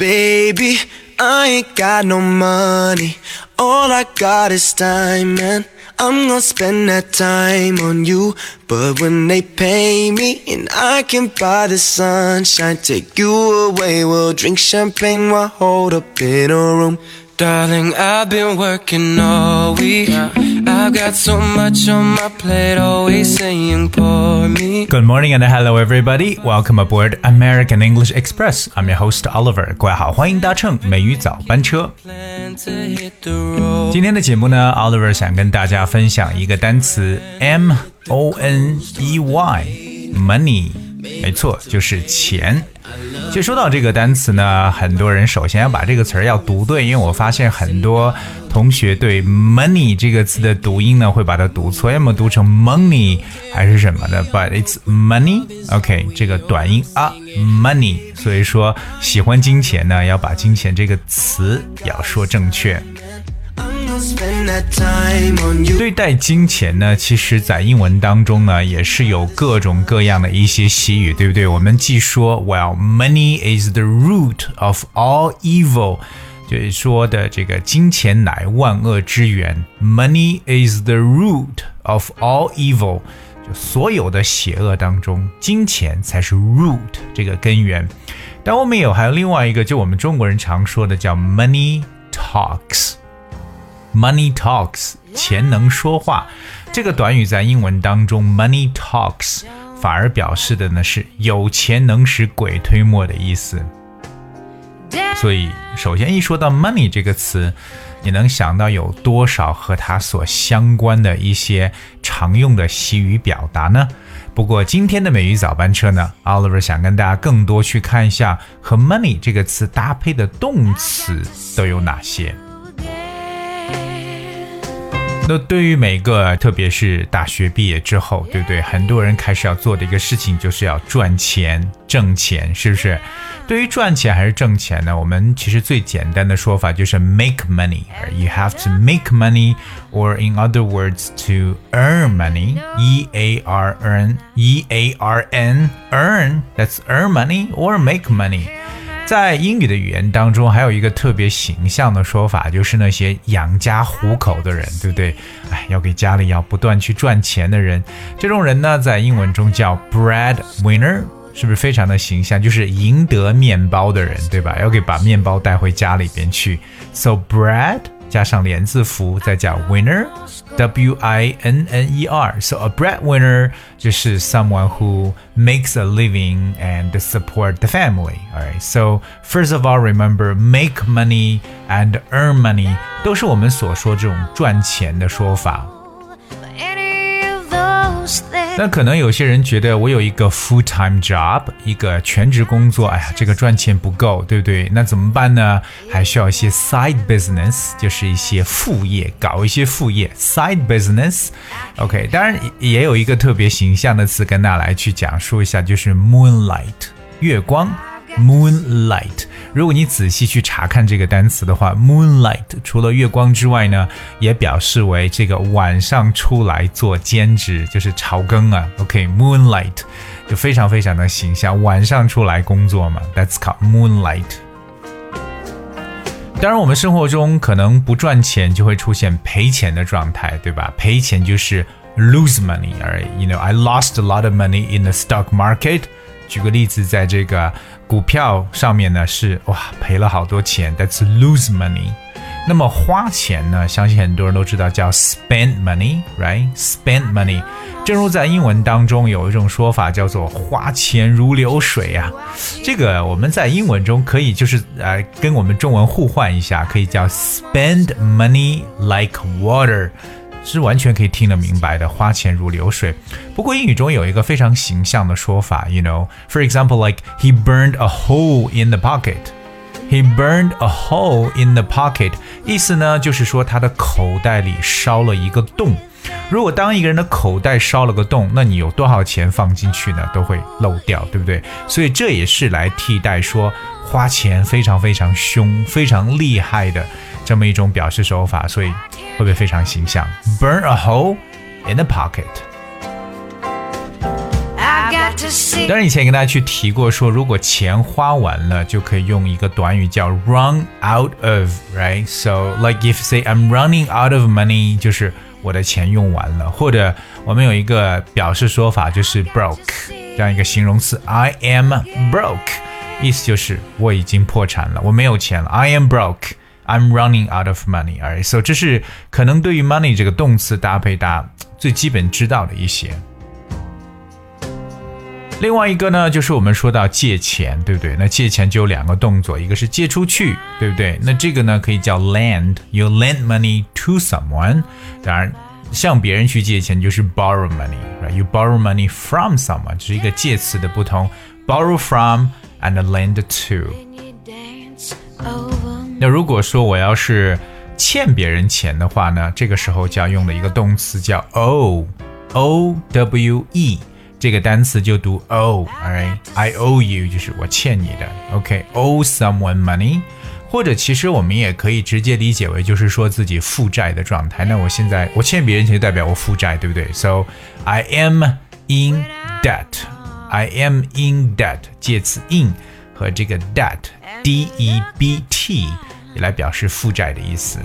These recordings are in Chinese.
Baby, I ain't got no money. All I got is time, and I'm gonna spend that time on you. But when they pay me, and I can buy the sunshine, take you away, we'll drink champagne while hold up in a room. Darling, I've been working all week. I've got so much on my plate, always saying pour me. Good morning and hello everybody. Welcome aboard American English Express. I'm your host Oliver. 各位好，欢迎搭乘美语早班车。 Plan to hit the road. 今天的节目呢，Oliver 想跟大家分享一个单词 M O N E Y，money， 没错，就是钱。其实说到这个单词呢，很多人首先要把这个词儿要读对，因为我发现很多同学对 money 这个词的读音呢会把它读错，要么读成 money 还是什么的，but it's money。OK，这个短音啊 money，所以说喜欢金钱呢，要把金钱这个词要说正确。对待金钱呢，其实在英文当中呢，也是有各种各样的一些习语，对不对？我们既说 “Well, money is the root of all evil”，就是说的这个金钱乃万恶之源，“Money is the root of all evil”，就所有的邪恶当中，金钱才是 root 这个根源。但我们有还有另外一个，就我们中国人常说的叫 “money talks”。Money talks，钱能说话。这个短语在英文当中，money talks 反而表示的呢是有钱能使鬼推磨的意思。所以，首先一说到 money 这个词，你能想到有多少和它所相关的一些常用的习语表达呢？不过今天的美语早班车呢，Oliver 想跟大家更多去看一下和 money 这个词搭配的动词都有哪些。那对于每个，特别是大学毕业之后，对不对？很多人开始要做的一个事情，就是要赚钱、挣钱，是不是？对于赚钱还是挣钱呢？我们其实最简单的说法就是 make money。You have to make money, or in other words, to earn money. E A R N E A R N earn. That's earn money or make money. 在英语的语言当中，还有一个特别形象的说法，就是那些养家糊口的人，对不对？哎，要给家里要不断去赚钱的人，这种人呢，在英文中叫 breadwinner，是不是非常的形象？就是赢得面包的人，对吧？要给把面包带回家里边去。So bread 加上连字符，再加 winner，W I N N E R。So a breadwinner 就是 someone who makes a living and support the family. Alright. So first of all, remember make money and earn money 都是我们所说这种赚钱的说法。 any of those things. 那可能有些人觉得我有一个 full time job，一个全职工作，哎呀，这个赚钱不够，对不对？那怎么办呢？还需要一些 side business，就是一些副业，搞一些副业 side business。OK，当然也有一个特别形象的词跟大家来去讲述一下，就是 moonlight，月光。Moonlight，如果你仔细去查看这个单词的话，moonlight 除了月光之外呢，也表示为这个晚上出来做兼职，就是炒更啊。OK，moonlight、就非常非常的形象，晚上出来工作嘛，That's called moonlight。当然，我们生活中可能不赚钱就会出现赔钱的状态，对吧？赔钱就是 lose money，而 you know I lost a lot of money in the stock market。 举个例子，在这个股票上面呢，是哇赔了好多钱，that's lose money。那么花钱呢，相信很多人都知道叫 spend money，right？spend money。正如在英文当中有一种说法叫做花钱如流水啊，这个我们在英文中可以就是呃跟我们中文互换一下，可以叫 spend money like water。是完全可以听得明白的，花钱如流水。不过英语中有一个非常形象的说法，you know，for example，like he burned a hole in the pocket。He burned a hole in the pocket，意思呢就是说他的口袋里烧了一个洞。如果当一个人的口袋烧了个洞，那你有多少钱放进去呢，都会漏掉，对不对？所以这也是来替代说花钱非常非常凶、非常厉害的这么一种表示手法，所以会不会非常形象？Burn a hole in the pocket。 I got to see. 当然，以前跟大家去提过说，如果钱花完了，就可以用一个短语叫 run out of，right? So like if say I'm running out of money，就是我的钱用完了，或者我们有一个表示说法就是 broke 这样一个形容词，I am broke，意思就是我已经破产了，我没有钱了，I am broke。 I'm running out of money. Alright, so 这是可能对于 money 这个动词搭配大家最基本知道的一些。另外一个呢，就是我们说到借钱，对不对？那借钱就有两个动作，一个是借出去，对不对？那这个呢可以叫 lend，you lend money to someone。当然，向别人去借钱就是 borrow money，right？You borrow money from someone，这是一个介词的不同，borrow from and lend to。 那如果说我要是欠别人钱的话呢，这个时候就要用的一个动词叫 o，o w e，这个单词就读 o，right？I owe you 就是我欠你的，OK，owe someone money，或者其实我们也可以直接理解为就是说自己负债的状态。那我现在我欠别人钱就代表我负债，对不对？So I am in debt，I am in debt，介词 in 和这个 debt e b t。也来表示负债的意思。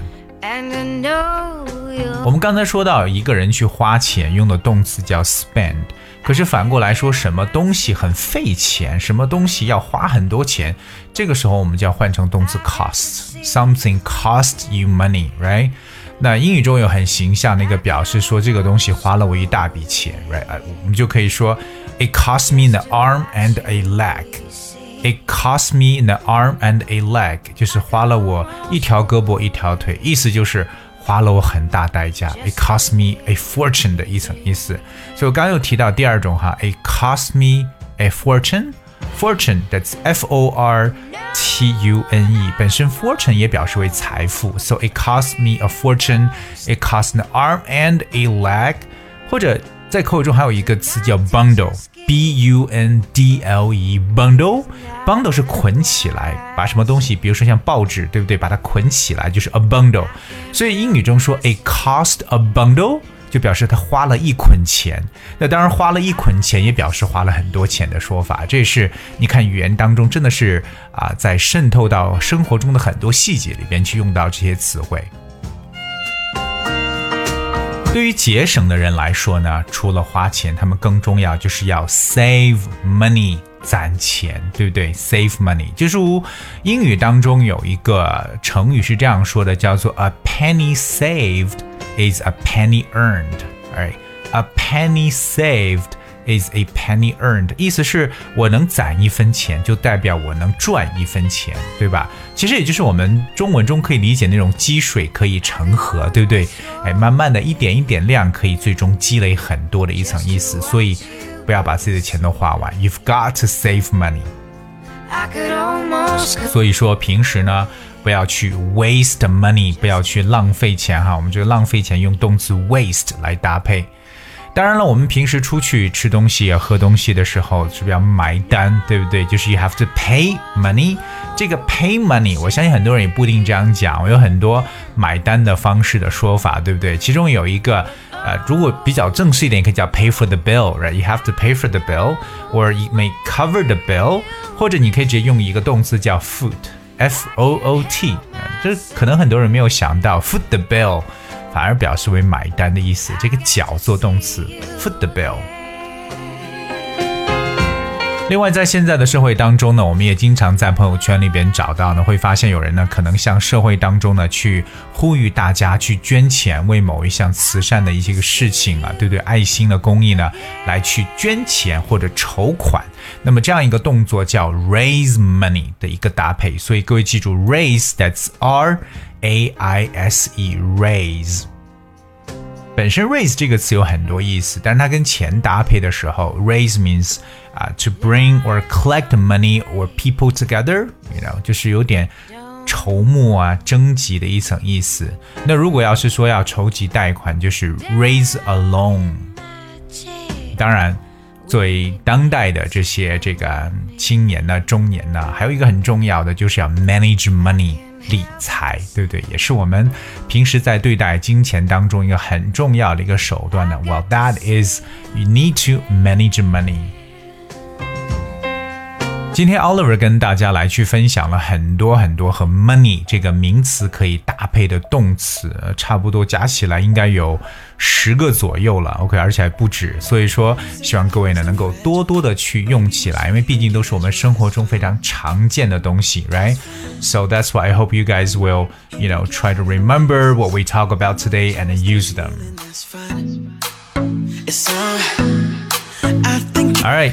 我们刚才说到一个人去花钱用的动词叫 spend，可是反过来说，什么东西很费钱，什么东西要花很多钱，这个时候我们就要换成动词 cost。Something cost you money，right？那英语中有很形象的一个表示，说这个东西花了我一大笔钱，right？呃我们就可以说，It cost me an arm and a leg。It cost me an arm and a leg，就是花了我一条胳膊一条腿，意思就是花了我很大代价。It cost me a fortune 的一层意思。所以我刚刚又提到第二种哈，It cost me a fortune。Fortune that's F O R T U N E，本身 fortune 也表示为财富，so it cost me a fortune. It cost an arm and a leg，或者在口语中还有一个词叫 Bundle，b u n d l e，bundle，bundle 是捆起来，把什么东西，比如说像报纸，对不对？把它捆起来就是 a bundle。所以英语中说 it cost a bundle，就表示他花了一捆钱。那当然，花了一捆钱也表示花了很多钱的说法。这是你看语言当中真的是啊，在渗透到生活中的很多细节里边去用到这些词汇。对于节省的人来说呢，除了花钱，他们更重要就是要 save money，攒钱，对不对？save money，就是英语当中有一个成语是这样说的，叫做 a penny saved is a penny earned。Alright，a penny saved is a penny earned，意思是我能攒一分钱，就代表我能赚一分钱，对吧？其实也就是我们中文中可以理解那种积水可以成河，对不对？哎，慢慢的一点一点量，可以最终积累很多的一层意思。所以不要把自己的钱都花完，You've got to save money。所以说平时呢，不要去 waste money，不要去浪费钱哈。我们这个浪费钱用动词 waste 来搭配。当然了，我们平时出去吃东西、喝东西的时候，是不是要买单，对不对？就是 you have to pay money。这个 pay money，我相信很多人也不一定这样讲，我有很多买单的方式的说法，对不对？其中有一个，呃，如果比较正式一点，可以叫 pay for the bill，right？You have to pay for the bill，or you may cover the bill，或者你可以直接用一个动词叫 foot，f o o t，这可能很多人没有想到 foot the bill。反而表示为买单的意思。这个脚做动词，foot the bill。另外，在现在的社会当中呢，我们也经常在朋友圈里边找到呢，会发现有人呢可能向社会当中呢去呼吁大家去捐钱，为某一项慈善的一些个事情啊，对对？爱心的公益呢，来去捐钱或者筹款。那么这样一个动作叫 raise money 的一个搭配，所以各位记住，raise，that's R A I S E，raise。本身 raise 这个词有很多意思，但是它跟钱搭配的时候，raise means 啊、to bring or collect money or people together，you know，就是有点筹募啊、征集的一层意思。那如果要是说要筹集贷款，就是 raise a loan。当然，作为当代的这些这个青年呢、中年呢，还有一个很重要的就是要 manage money。 理财，对不对？也是我们平时在对待金钱当中一个很重要的一个手段呢。Well, that is you need to manage money. 今天 Oliver 跟大家来去分享了很多很多和 money 这个名词可以搭配的动词，差不多加起来应该有十个左右了。OK，而且还不止。所以说，希望各位呢能够多多的去用起来，因为毕竟都是我们生活中非常常见的东西，right？So that's why I hope you guys will, you know, try to remember what we talk about today and use them. All right.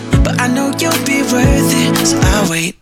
but I know you'll be worth it. So I'll wait.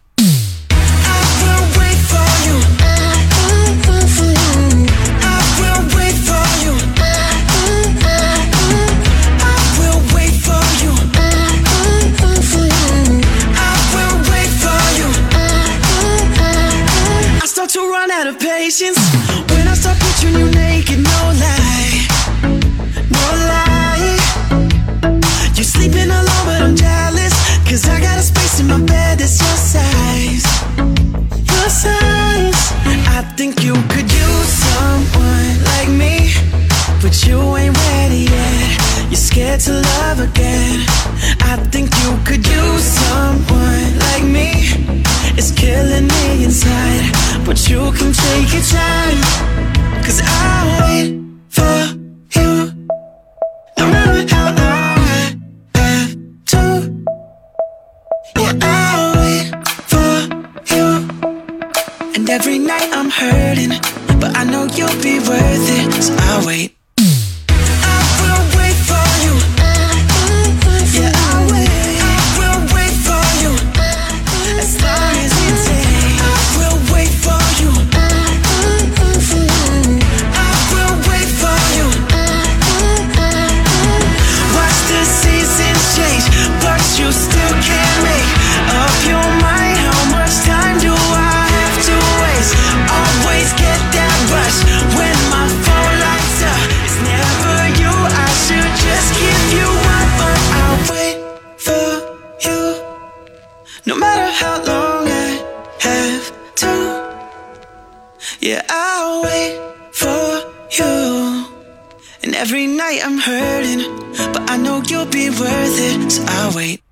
But you can take your time. Cause I'll wait for you. No matter how long I have to. Yeah, I'll wait for you. And every night I'm hurting, but I know you'll be worth it. So I'll wait. You'll be worth it, so I'll wait.